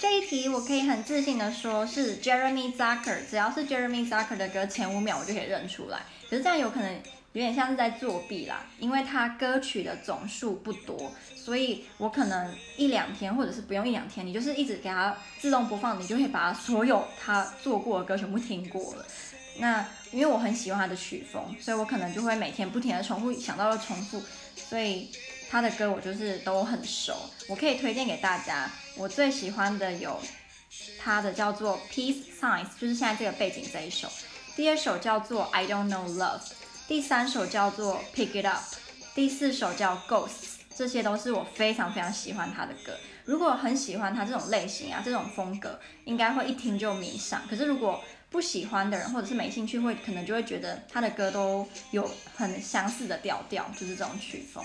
这一题我可以很自信的说，是 Jeremy Zucker，只要是 Jeremy Zucker 的歌，前五秒我就可以认出来。可是这样有可能有点像是在作弊啦，因为他歌曲的总数不多，所以我可能一两天，或者是不用一两天，你就是一直给他自动播放，你就会把所有他做过的歌全部听过了。那因为我很喜欢他的曲风，所以我可能就会每天不停的重复，想到了重复，所以。他的歌我就是都很熟，我可以推荐给大家。我最喜欢的有他的叫做 Peace Signs，就是现在这个背景这一首。第二首叫做 I Don't Know Love，第三首叫做 Pick It Up，第四首叫 Ghosts，这些都是我非常非常喜欢他的歌。如果很喜欢他这种类型啊，这种风格，应该会一听就迷上。可是如果不喜欢的人，或者是没兴趣，会可能就会觉得他的歌都有很相似的调调，就是这种曲风。